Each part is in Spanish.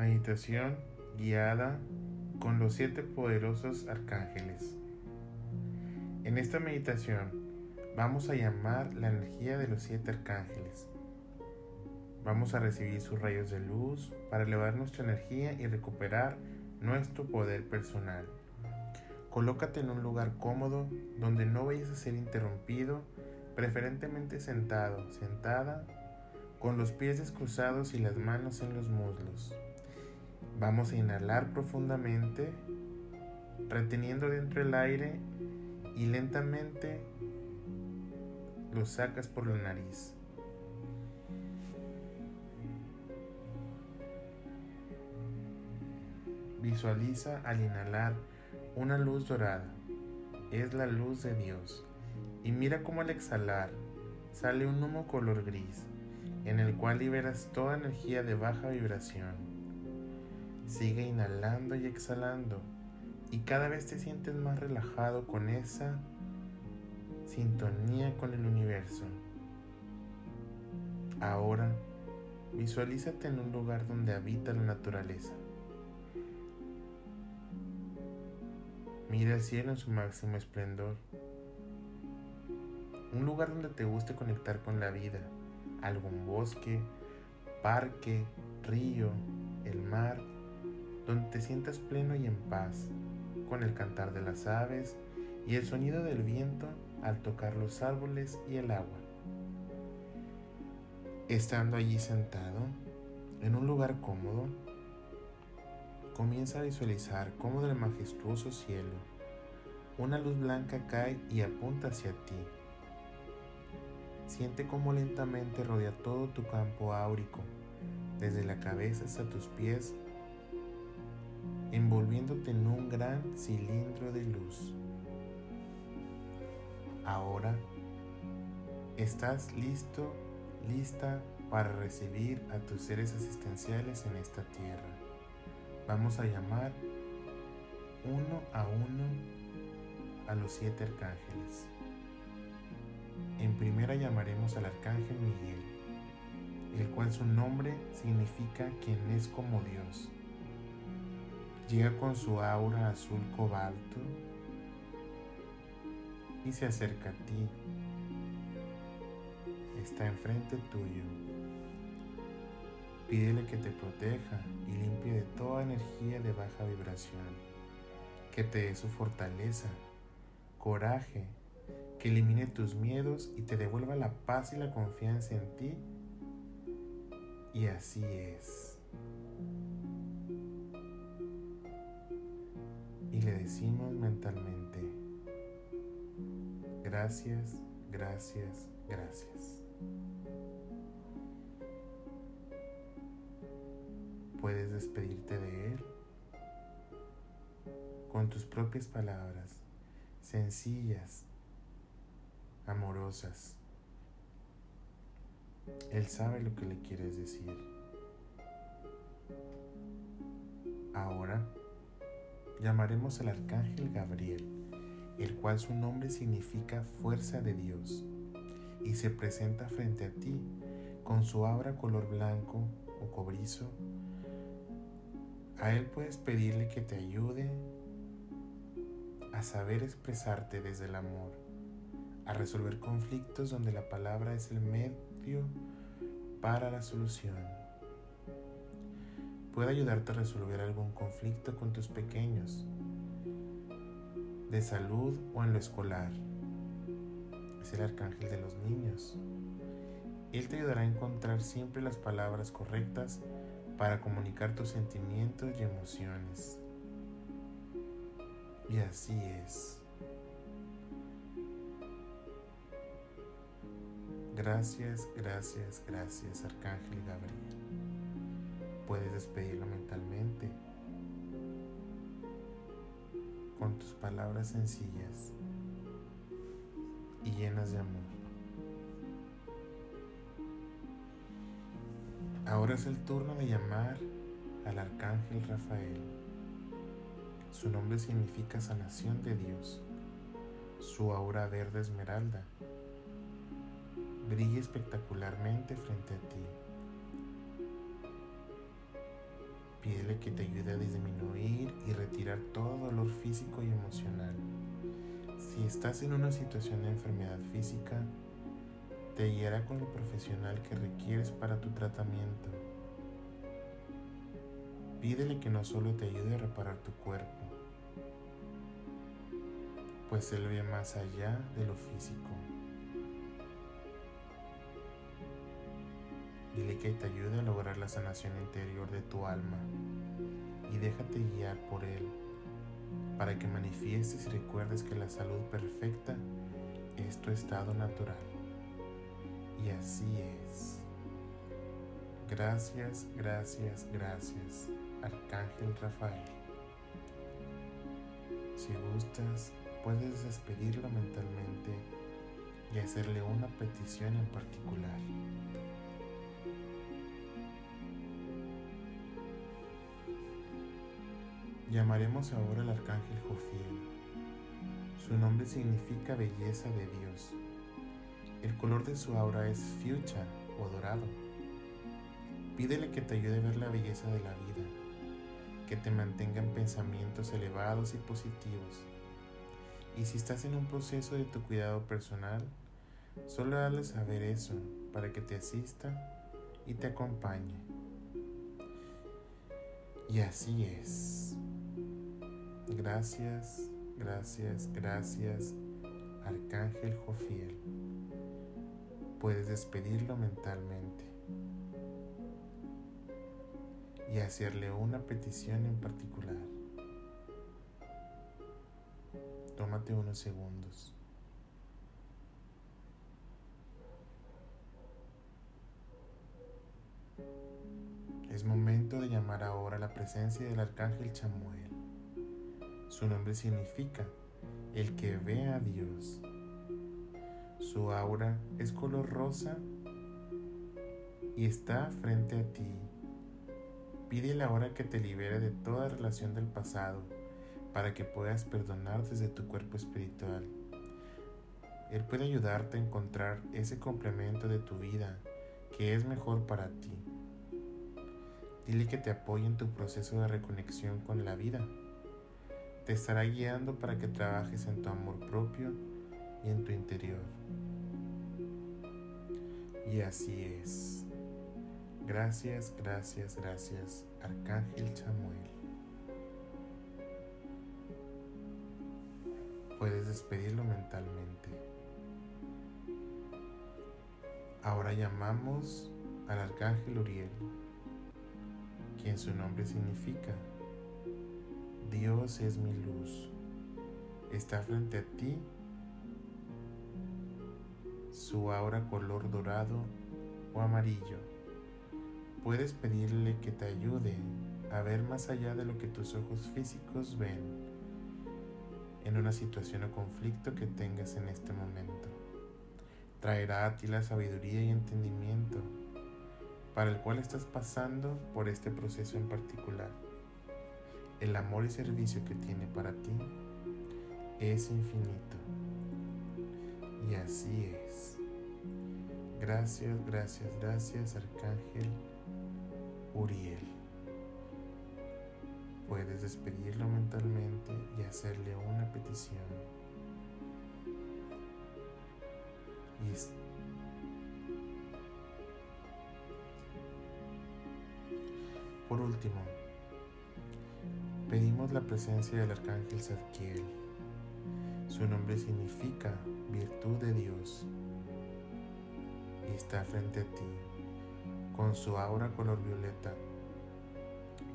Meditación guiada con los siete poderosos arcángeles. En esta meditación vamos a llamar la energía de los siete arcángeles. Vamos a recibir sus rayos de luz para elevar nuestra energía y recuperar nuestro poder personal. Colócate en un lugar cómodo donde no vayas a ser interrumpido, preferentemente sentado, sentada, con los pies descruzados y las manos en los muslos. Vamos a inhalar profundamente, reteniendo dentro el aire y lentamente lo sacas por la nariz. Visualiza al inhalar una luz dorada. Es la luz de Dios. Y mira cómo al exhalar sale un humo color gris, en el cual liberas toda energía de baja vibración. Sigue inhalando y exhalando y cada vez te sientes más relajado con esa sintonía con el universo. Ahora visualízate en un lugar donde habita la naturaleza. Mira el cielo en su máximo esplendor. Un lugar donde te guste conectar con la vida. Algún bosque, parque, río, el mar donde te sientas pleno y en paz, con el cantar de las aves y el sonido del viento al tocar los árboles y el agua. Estando allí sentado, en un lugar cómodo, comienza a visualizar cómo del majestuoso cielo una luz blanca cae y apunta hacia ti. Siente cómo lentamente rodea todo tu campo áurico, desde la cabeza hasta tus pies envolviéndote en un gran cilindro de luz. Ahora estás listo, lista para recibir a tus seres asistenciales en esta tierra. Vamos a llamar uno a uno a los siete arcángeles. En primera llamaremos al arcángel Miguel, el cual su nombre significa quien es como Dios Llega con su aura azul cobalto y se acerca a ti. Está enfrente tuyo. Pídele que te proteja y limpie de toda energía de baja vibración, que te dé su fortaleza, coraje, que elimine tus miedos y te devuelva la paz y la confianza en ti. Y así es. Decimos mentalmente, gracias, gracias, gracias. Puedes despedirte de Él con tus propias palabras, sencillas, amorosas. Él sabe lo que le quieres decir. Ahora, llamaremos al arcángel Gabriel, el cual su nombre significa fuerza de Dios, y se presenta frente a ti con su abra color blanco o cobrizo. A él puedes pedirle que te ayude a saber expresarte desde el amor, a resolver conflictos donde la palabra es el medio para la solución puede ayudarte a resolver algún conflicto con tus pequeños, de salud o en lo escolar. Es el arcángel de los niños. Él te ayudará a encontrar siempre las palabras correctas para comunicar tus sentimientos y emociones. Y así es. Gracias, gracias, gracias, Arcángel Gabriel puedes despedirlo mentalmente con tus palabras sencillas y llenas de amor. Ahora es el turno de llamar al arcángel Rafael. Su nombre significa sanación de Dios. Su aura verde esmeralda brilla espectacularmente frente a ti Pídele que te ayude a disminuir y retirar todo dolor físico y emocional. Si estás en una situación de enfermedad física, te guiará con el profesional que requieres para tu tratamiento. Pídele que no solo te ayude a reparar tu cuerpo, pues Él ve más allá de lo físico. Dile que te ayude a lograr la sanación interior de tu alma y déjate guiar por Él para que manifiestes y recuerdes que la salud perfecta es tu estado natural. Y así es. Gracias, gracias, gracias, Arcángel Rafael. Si gustas, puedes despedirlo mentalmente y hacerle una petición en particular. Llamaremos ahora al arcángel Jofiel. Su nombre significa belleza de Dios. El color de su aura es fuchsia o dorado. Pídele que te ayude a ver la belleza de la vida, que te mantenga en pensamientos elevados y positivos. Y si estás en un proceso de tu cuidado personal, solo dale saber eso para que te asista y te acompañe. Y así es. Gracias, gracias, gracias, Arcángel Jofiel. Puedes despedirlo mentalmente y hacerle una petición en particular. Tómate unos segundos. Es momento de llamar ahora a la presencia del Arcángel Chamuel. Su nombre significa el que ve a Dios. Su aura es color rosa y está frente a ti. Pídele ahora que te libere de toda relación del pasado para que puedas perdonar desde tu cuerpo espiritual. Él puede ayudarte a encontrar ese complemento de tu vida que es mejor para ti. Dile que te apoye en tu proceso de reconexión con la vida te estará guiando para que trabajes en tu amor propio y en tu interior. Y así es. Gracias, gracias, gracias, Arcángel Chamuel. Puedes despedirlo mentalmente. Ahora llamamos al Arcángel Uriel, quien su nombre significa Dios es mi luz. Está frente a ti su aura color dorado o amarillo. Puedes pedirle que te ayude a ver más allá de lo que tus ojos físicos ven en una situación o conflicto que tengas en este momento. Traerá a ti la sabiduría y entendimiento para el cual estás pasando por este proceso en particular el amor y servicio que tiene para ti es infinito. Y así es. Gracias, gracias, gracias, Arcángel Uriel. Puedes despedirlo mentalmente y hacerle una petición. Y Por último, pedimos la presencia del arcángel Zadkiel. Su nombre significa virtud de Dios y está frente a ti con su aura color violeta,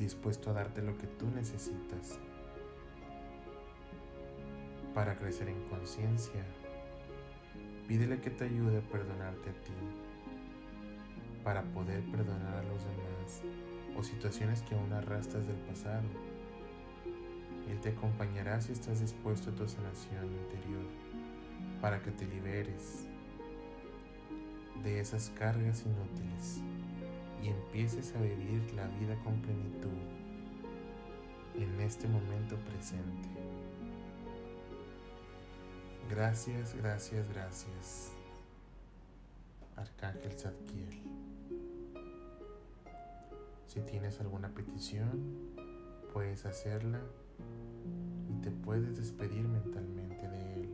dispuesto a darte lo que tú necesitas para crecer en conciencia. Pídele que te ayude a perdonarte a ti para poder perdonar a los demás o situaciones que aún arrastras del pasado él te acompañará si estás dispuesto a tu sanación interior para que te liberes de esas cargas inútiles y empieces a vivir la vida con plenitud en este momento presente. Gracias, gracias, gracias. Arcángel Zadkiel. Si tienes alguna petición, puedes hacerla y te puedes despedir mentalmente de él.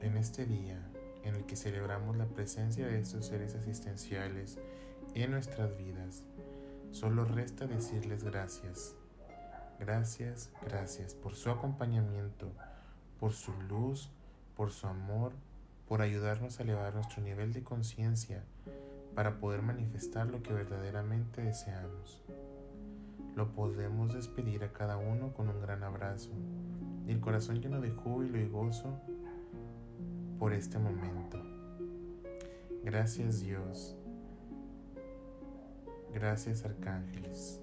En este día en el que celebramos la presencia de estos seres asistenciales en nuestras vidas, solo resta decirles gracias. Gracias, gracias por su acompañamiento, por su luz, por su amor, por ayudarnos a elevar nuestro nivel de conciencia para poder manifestar lo que verdaderamente deseamos. Lo podemos despedir a cada uno con un gran abrazo y el corazón lleno de júbilo y gozo por este momento. Gracias Dios. Gracias arcángeles.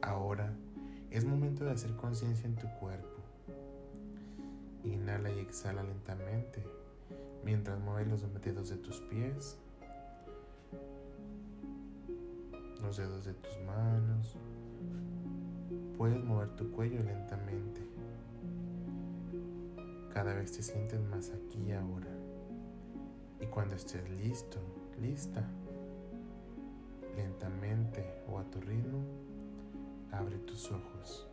Ahora es momento de hacer conciencia en tu cuerpo. Inhala y exhala lentamente mientras mueves los dedos de tus pies, los dedos de tus manos. Puedes mover tu cuello lentamente. Cada vez te sientes más aquí y ahora. Y cuando estés listo, lista, lentamente o a tu ritmo, abre tus ojos.